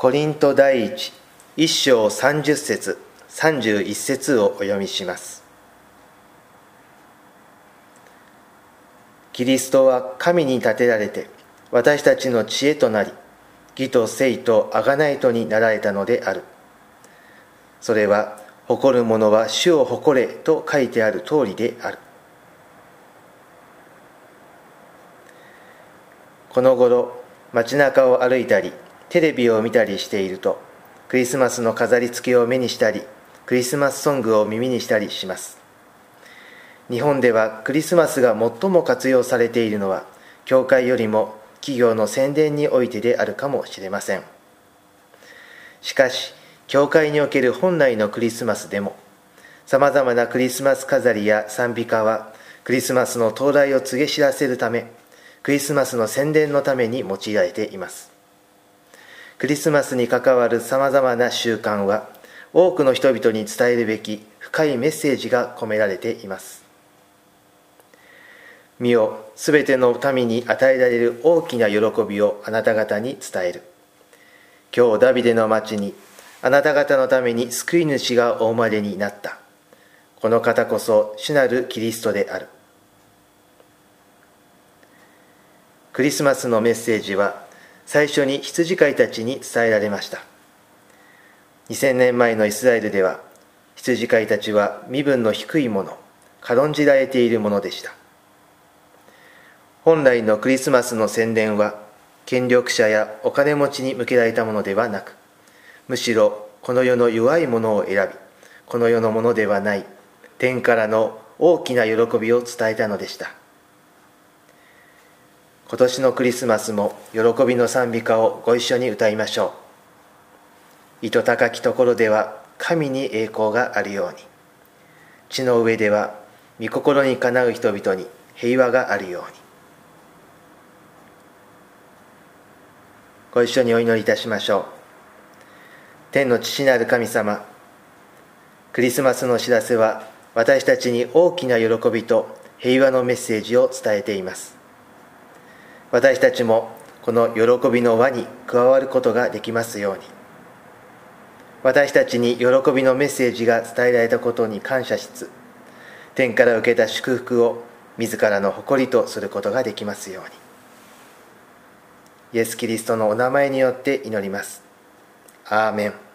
コリント第一一章30節31節をお読みします。キリストは神に立てられて私たちの知恵となり義と聖と贖いとになられたのである。それは誇る者は主を誇れと書いてある通りである。この頃街中を歩いたりテレビを見たりしているとクリスマスの飾り付けを目にしたりクリスマスソングを耳にしたりします。日本ではクリスマスが最も活用されているのは教会よりも企業の宣伝においてであるかもしれません。しかし教会における本来のクリスマスでもさまざまなクリスマス飾りや賛美歌はクリスマスの到来を告げ知らせるためクリスマスの宣伝のために用いられています。クリスマスに関わるさまざまな習慣は多くの人々に伝えるべき深いメッセージが込められています。見よすべての民に与えられる大きな喜びをあなた方に伝える。今日ダビデの町にあなた方のために救い主がお生まれになった。この方こそ主なるキリストである。クリスマスのメッセージは最初に羊飼いたちに伝えられました。2000年前のイスラエルでは羊飼いたちは身分の低いもの軽んじられているものでした。本来のクリスマスの宣伝は権力者やお金持ちに向けられたものではなくむしろこの世の弱いものを選びこの世のものではない天からの大きな喜びを伝えたのでした。今年のクリスマスも喜びの賛美歌をご一緒に歌いましょう。糸高きところでは神に栄光があるように。地の上では御心にかなう人々に平和があるように。ご一緒にお祈りいたしましょう。天の父なる神様クリスマスの知らせは私たちに大きな喜びと平和のメッセージを伝えています。私たちもこの喜びの輪に加わることができますように。私たちに喜びのメッセージが伝えられたことに感謝しつつ天から受けた祝福を自らの誇りとすることができますように。イエス・キリストのお名前によって祈ります。アーメン。